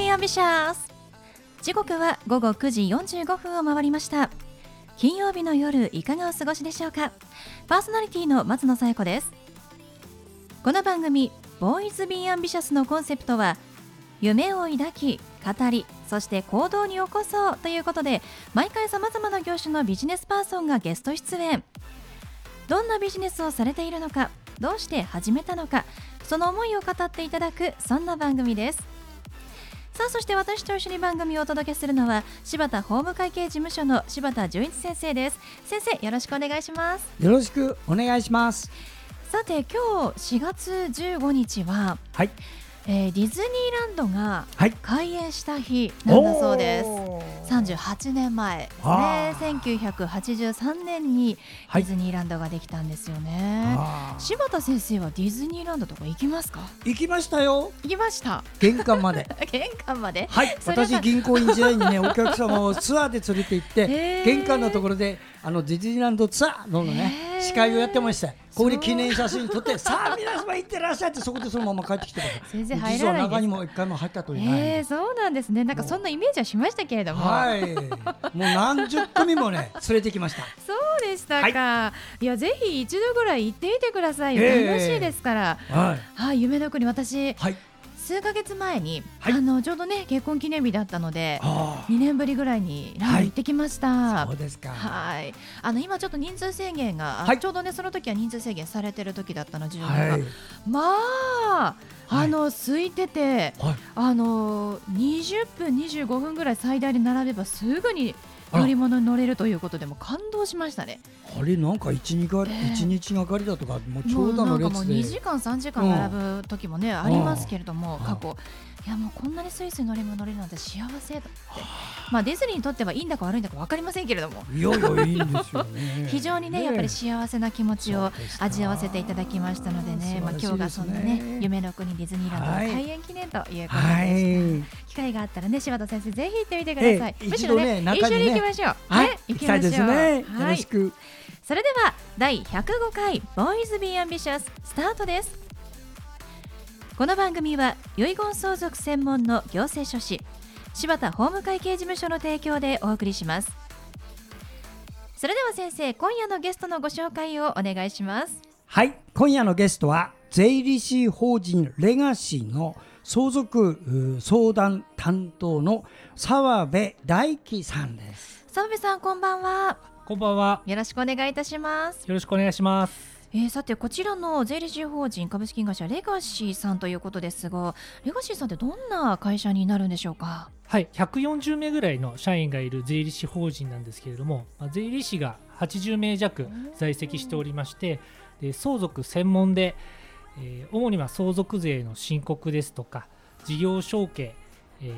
ボーイスビーアンビシャス時刻は午後9時45分を回りました。金曜日の夜いかがお過ごしでしょうか？パーソナリティの松野紗友子です。この番組ボーイズビーアンビシャスのコンセプトは夢を抱き語りそして行動に起こそうということで毎回さまざまな業種のビジネスパーソンがゲスト出演。どんなビジネスをされているのかどうして始めたのかその思いを語っていただくそんな番組です。さあそして私と一緒に番組をお届けするのは柴田法務会計事務所の柴田純一先生です。先生よろしくお願いします。よろしくお願いします。さて今日4月15日は、はいえーディズニーランドがはい。開園した日なんだそうです。おー。38年前ですね。あ1983年にデはい。ィズニーランドができたんですよね、あー。柴田先生はディズニーランドとか行きますか？行きましたよ。行きました。玄関まで。玄関まで？はい。私銀行員時代にねお客様をツアーで連れて行って玄関のところであのディズニーランドツアーのね司会をやってましたここで記念写真撮って さあ皆様行ってらっしゃいってそこでそのまま帰ってきて先生入らない中にも一回も入ったというえー、ですそうなんですね。なんかそんなイメージはしましたけれども、はい。もう何十組もね 連れてきました。そうでしたか、い、やぜひ一度ぐらい行ってみてください楽しいですから。はい。はい夢の国私はい数ヶ月前に、はい。あのちょうどね結婚記念日だったのであ2年ぶりぐらいにランド行ってきました、あそうですか。はい、あの今ちょっと人数制限が、あはい。ちょうどねその時は人数制限されてる時だったの10年が、はい。まあ、はい。あの空いててはい。あの20分25分ぐらい最大で並べばすぐに乗り物に乗れるということでもう感動しましたね。あれなんか一日がえ日がかりだとかもう長もう蛇のなんかもう2列で時間3時間並ぶ時もね、ありますけれどもうん。過去いやもうこんなにスイスイ乗り物乗れるなんて幸せだって。まあディズニーにとってはいいんだか悪いんだか分かりませんけれどもいやいやいいんですよね。非常にねやっぱり幸せな気持ちを味わわせていただきましたのでね、まあ、今日がそんなね夢の国ディズニーランドのはい開園記念ということでした、はい機会があったらね柴田先生ぜひ行ってみてください、ええむしろねね中にね。一緒に行きましょう。はいね行きたいですね。よはい。ろしく。それでは第105回ボーイズビーアンビシャススタートですこの番組は遺言相続専門の行政書士柴田法務会計事務所の提供でお送りします。それでは先生今夜のゲストのご紹介をお願いします。はい今夜のゲストは税理士法人レガシーの相続相談担当の澤部大樹さんです。澤部さんこんばんは。こんばんは。よろしくお願いいたします。よろしくお願いします。えー、さてこちらの税理士法人株式会社レガシーさんということですがレガシーさんってどんな会社になるんでしょうか？はい、140名ぐらいの社員がいる税理士法人なんですけれども、まあ税理士が80名弱在籍しておりまして、で相続専門で、えー主には相続税の申告ですとか、事業承継、え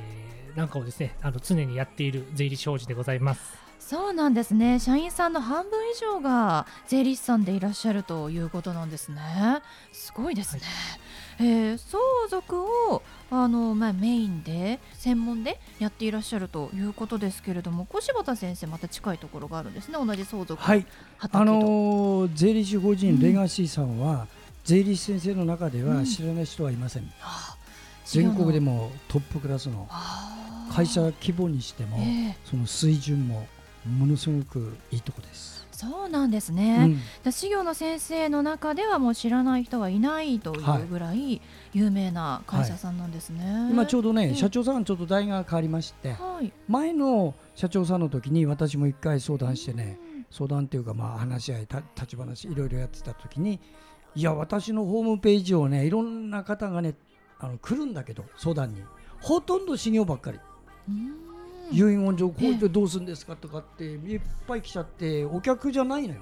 ーなんかをですね、あの常にやっている税理士法人でございます。そうなんですね。社員さんの半分以上が税理士さんでいらっしゃるということなんですね。すごいですね、えー相続をあの、まあ、メインで専門でやっていらっしゃるということですけれども小柴田先生また近いところがあるんですね。同じ相続はい。あのー税理士法うん。人レガシーさんは、税理士先生の中でうん。は知らない人はいません、あ全国でももトップクラスの会社規模にしても、ええ。その水準もものすごくいいとこです。そうなんですうね、んで事業の先生の中ではもう知らない人はいないというぐらい有名な会社さんなんですね、今ちょうどね、ええ社長さんちょっと代が変わりましてはい。前の社長さんの時に私も一回相談してね相談っていうかまあ話し合いた立ち話いろいろやってた時にいや私のホームページをねいろんな方がねあの来るんだけど相談に。ほとんど修行ばっかり。うん遺言状こうやってどうするんですかとかっていっぱい来ちゃってお客じゃないのよ。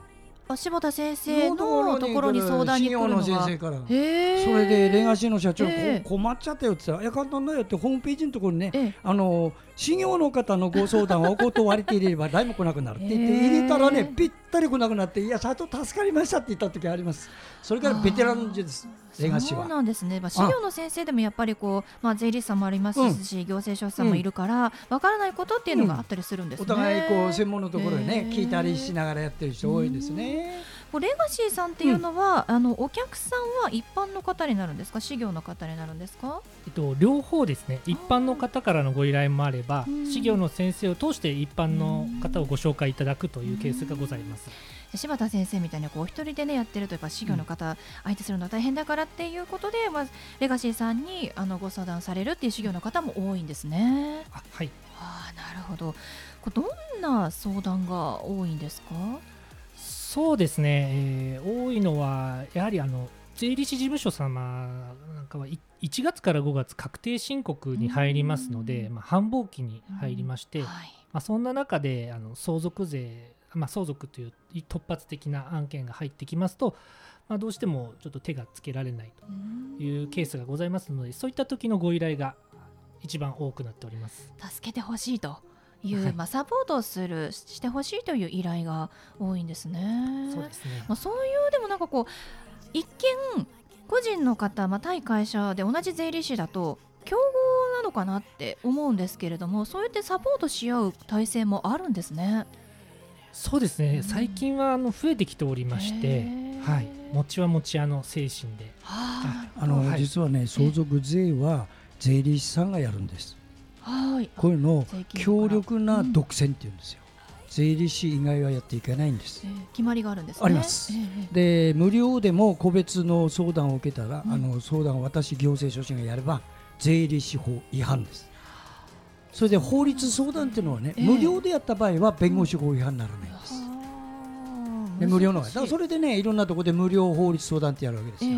あ柴田先生のところに相談に来るのが先生から。それでレガシーの社長、困っちゃったよって言った。ら「いや簡単だよ」ってホームページのところにねええ。あの修行の方のご相談はお断りって入れれば 誰も来なくなるって言ってええ入れたらねぴったり来なくなって「いや社長助かりました」って言った時あります。それからベテランですレガシーそうはなんですね、まあ、資料の先生でもやっぱりこう、まあ、税理士さんもありますし、行政書士さんもいるから、わからないことっていうのがあったりするんですね。お互いこう専門のところでね聞いたりしながらやってる人多いんですね。こうレガシーさんっていうのは、あのお客さんは一般の方になるんですか、事業の方になるんですか？えっと、両方ですね。一般の方からのご依頼もあればうん。事業の先生を通して一般の方をご紹介いただくというケースがございます。柴田先生みたいにこうお一人でねやってるとやっぱ事業の方相手するのは大変だからっていうことで、まあレガシーさんにあのご相談されるっていう事業の方も多いんですね。あはいああなるほど。これどんな相談が多いんですか？そうですね、えー多いのはやはりあの税理士事務所様なんかはい1月から5月確定申告に入りますので、うんまあ、繁忙期に入りまして、はい。まあ、そんな中であの相続税、まあ、相続という突発的な案件が入ってきますと、まあ、どうしてもちょっと手がつけられないというケースがございますのでそういった時のご依頼が一番多くなっております。助けてほしいという、はいまあサポートをするしてほしいという依頼が多いんですね。そうですねまあ、そういうでもなんかこう一見個人の方、まあ、対会社で同じ税理士だと競合なのかなって思うんですけれどもそうやってサポートし合う体制もあるんですね。そうですね、うん。最近はあの増えてきておりまして、はい、持ちは持ち屋の精神で。はあの、はい。実はね相続税は税理士さんがやるんです。あはい。こういうのを強力な独占っていうんですよ、税理士以外はやっていけないんです。えー決まりがあるんですね。あります。えーえで無料でも個別の相談を受けたら、うん。あの相談を私行政書士がやれば税理士法違反ですそれで法律相談っていうのはね、ええ。無料でやった場合は弁護士法違反にならないんです、はあで無料のだからそれでねいろんなところで無料法律相談ってやるわけですよ、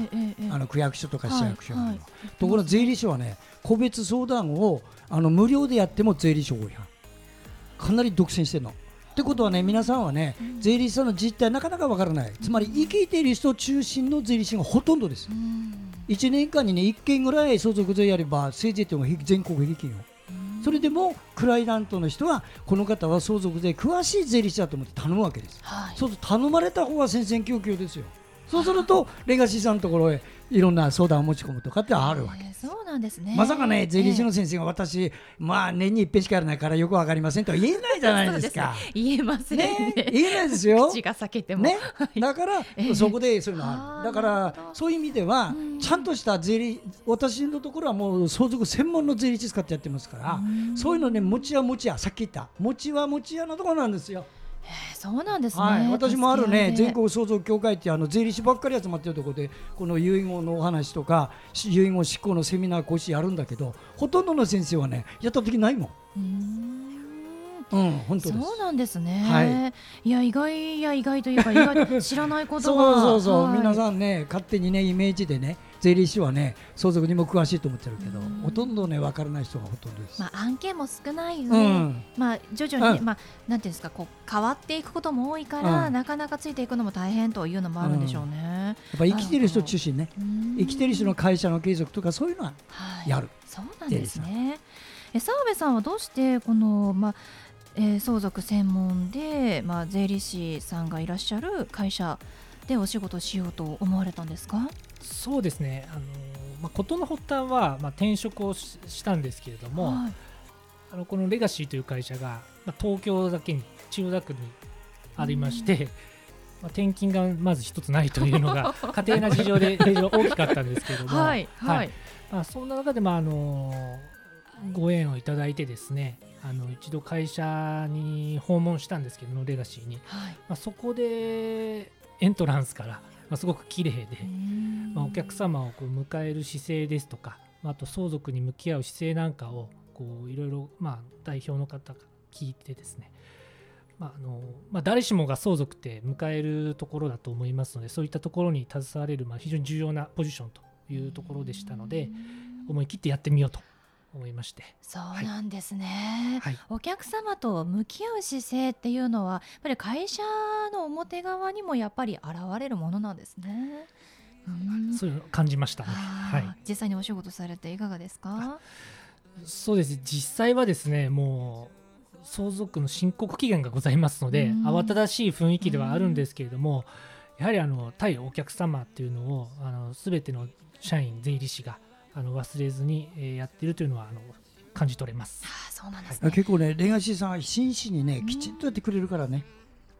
あの区役所とか市役所などの、ところが税理士はね個別相談をあの無料でやっても税理士法違反。かなり独占してるの。ってことはね皆さんはねうん。税理士さんの実態なかなかわからない。つまり生きている人中心の税理士がほとんどですうん。1年間にね1件ぐらい相続税やればせいぜいというのが全国平均よそれでもクライアントの人はこの方は相続税詳しい税理士だと思って頼むわけですはい。そうすると頼まれた方は戦々恐々ですよ。そうするとレガシーさんのところへいろんな相談を持ち込むとかってあるわけえーそうなんですね。まさかね税理士えーの先生が私、まあ年に一遍しかやらないからよくわかりませんとは言えないじゃないですか。言えませんねね、言えないですよ。口が裂けても。ねはい、だから、ええそこでそういうのがある。だからそういう意味ではうんちゃんとした税理私のところはもう相続専門の税理士使ってやってますから、うんそういうのね持ち屋持ち屋さっき言った持ちは持ち屋のところなんですよ。えーそうなんですね。はい、私もあるね全国相続協会ってあの税理士ばっかり集まってるところでこの遺言のお話とかし遺言執行のセミナー講師やるんだけどほとんどの先生はねやった時ないもん。うーんうん、本当です。そうなんですね。、はいや意外や意外というか意外知らないこと そうが。そうそう、はい皆さんね勝手にねイメージでね税理士はね相続にも詳しいと思ってるけどうんほとんどね分からない人がほとんどです。まあ案件も少ない上、うんまあ徐々にね、うんまあなんていうんですかこう変わっていくことも多いから、うんなかなかついていくのも大変というのもあるんでしょうね。やっぱ生きてる人中心ねうん生きてる人の会社の継続とかそういうのははいやる。そうなんですね。え澤部さんはどうしてこのまあ、えー相続専門でまあ税理士さんがいらっしゃる会社でお仕事しようと思われたんですか？そうですね、あのまあ、事の発端は、まあ、転職をししたんですけれども、はい。あのこのレガシーという会社が、まあ、東京だけに千代田区にありまして、まあ、転勤がまず一つないというのが 家庭な事情で非常に大きかったんですけれども、はいはい。まあ、そんな中で、まああのご縁をいただいてですねあの一度会社に訪問したんですけどもレガシーに、はい。まあ、そこでエントランスから、まあ、すごく綺麗で、まあ、お客様をこう迎える姿勢ですとか、まあ、あと相続に向き合う姿勢なんかをこういろいろ、まあ、代表の方が聞いてですね、まああのまあ、誰しもが相続って迎えるところだと思いますのでそういったところに携われる、まあ、非常に重要なポジションというところでしたので思い切ってやってみようと思いまして、そうなんですね、はい、お客様と向き合う姿勢っていうのはやっぱり会社の表側にもやっぱり現れるものなんですね。うん。そういうのを感じましたね。はい。実際にお仕事されていかがですか？そうです。実際はですねもう相続の申告期限がございますので、うん。慌ただしい雰囲気ではあるんですけれども、やはりあの対お客様っていうのをあの全ての社員税理士があの忘れずに、えーやっているというのはあの感じ取れます。あーそうなんですね。結構ねレガシーさんは真摯にねうん。きちんとやってくれるからね。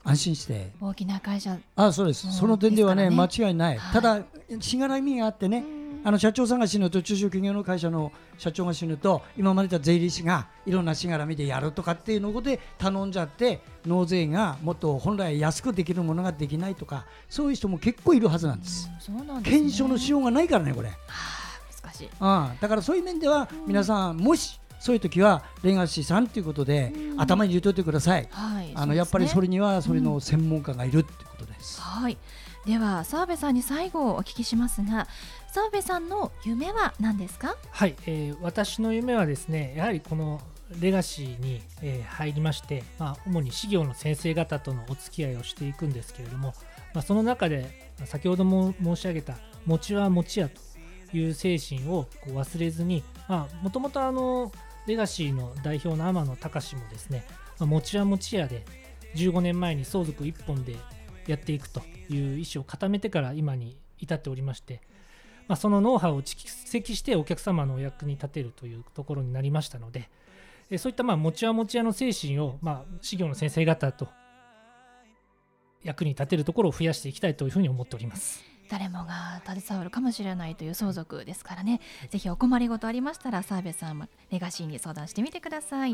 安心して。大きな会社。あそうです、うん。その点ではね間違いない、はい。ただしがらみがあってね、あの社長さんが死ぬと中小企業の会社の社長が死ぬと今までた税理士がいろんなしがらみでやるとかっていうので頼んじゃって納税がもっと本来安くできるものができないとかそういう人も結構いるはずなんです。うんそうなんですね。検証のしようがないからねこれ。はあ難し。いああだからそういう面では皆さんもしそういう時はレガシーさんということで頭に入れといてください。はい。あのやっぱりそれれにはそれの専門家がいるってことです。はい。では澤部さんに最後お聞きしますが澤部さんの夢は何ですか？はい、えー私の夢はですねやはりこのレガシーに、えー入りまして、まあ、主に事業の先生方とのお付き合いをしていくんですけれども、まあ、その中でまあ先ほども申し上げた「餅は餅屋」という精神をこう忘れずにもともとあのレガシーの代表の天野隆もですね「まあ、餅は餅屋」で15年前に相続1本でやっていくという意思を固めてから今に至っておりましてまあ、そのノウハウを蓄積してお客様のお役に立てるというところになりましたので、そういったまあ持ち屋持ち屋の精神を、まあ、事業の先生方と役に立てるところを増やしていきたいというふうに思っております。誰もが携わるかもしれないという相続ですからね。ぜひお困りごとありましたら澤部さんもレガシーに相談してみてください。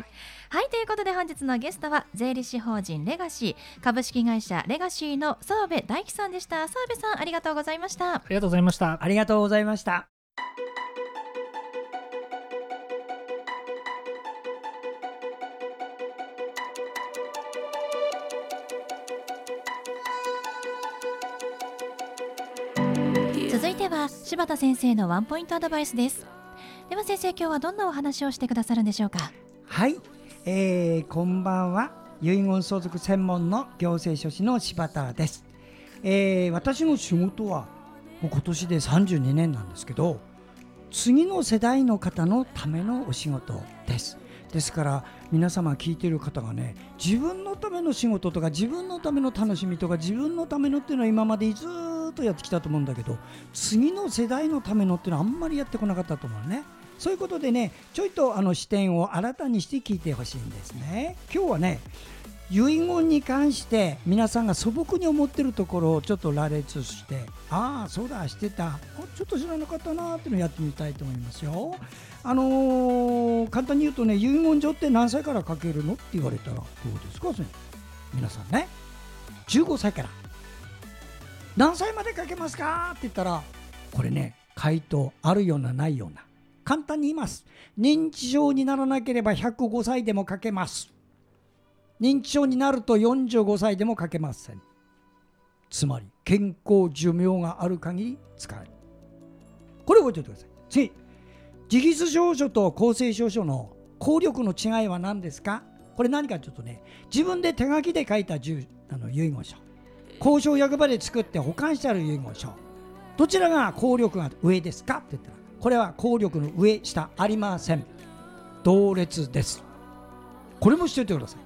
はいということで本日のゲストは税理士法人レガシー株式会社レガシーの澤部大樹さんでした。澤部さんありがとうございました。ありがとうございました。ありがとうございました。続いては柴田先生のワンポイントアドバイスです。では先生今日はどんなお話をしてくださるんでしょうか？はい、えー、こんばんは。遺言相続専門の行政書士の柴田です、えー、私の仕事はもう今年で32年なんですけど次の世代の方のためのお仕事です。ですから皆様聞いている方がね自分のための仕事とか自分のための楽しみとか自分のためのっていうのは今までずとやってきたと思うんだけど次の世代のためのっていうのはあんまりやってこなかったと思うね。そういうことでねちょいとあの視点を新たにして聞いてほしいんですね。今日はね遺言に関して皆さんが素朴に思ってるところをちょっと羅列してああそうだしてた。ちょっと知らなかったなーっていうのをやってみたいと思いますよ。あのー簡単に言うとね遺言状って何歳から書けるの？って言われたらどうですか？皆さんね。15歳から。何歳まで書けますか？って言ったらこれね回答あるようなないような。簡単に言います。認知症にならなければ105歳でも書けます。認知症になると45歳でも書けません。つまり健康寿命がある限り使える。これ覚えておいてください。次。自筆証書と公正証書の効力の違いは何ですか？これ何かちょっとね自分で手書きで書いたあの遺言書。交渉役場で作って保管してある遺言書。どちらが効力が上ですかって言ったらこれは効力の上下ありません。同列です。これもしておいてください。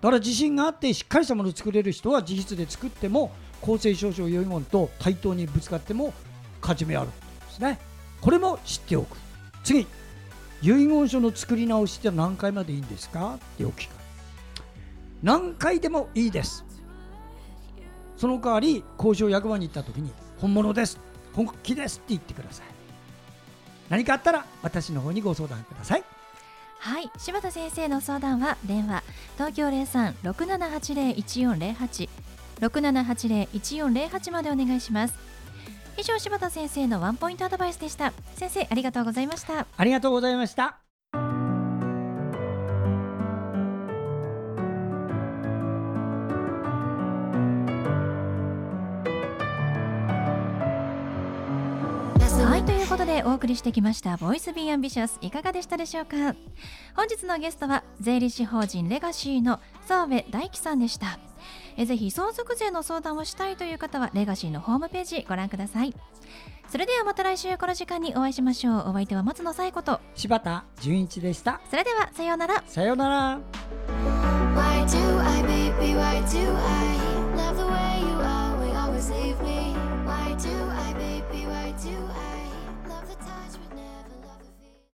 だから自信があってしっかりしたものを作れる人は自筆で作っても公正証書遺言と対等にぶつかっても勝ち目あるんですね。これも知っておく。次遺言書の作り直しって何回までいいんですかってお聞か何回でもいいです。その代わり交渉役場に行った時に本物です。本気ですって言ってください。何かあったら私の方にご相談ください。はい。柴田先生の相談は電話東京03-6780-1408 6780-1408までお願いします。以上柴田先生のワンポイントアドバイスでした。先生ありがとうございました。ありがとうございましたことでお送りしてきました「ボーイズビーアンビシャスいかがでしたでしょうか？本日のゲストは税理士法人レガシーの澤部大樹さんでした。えぜひ相続税の相談をしたいという方はレガシーのホームページご覧ください。それではまた来週この時間にお会いしましょう。お相手は松野紗友子と柴田純一でした。それではさようなら。さようなら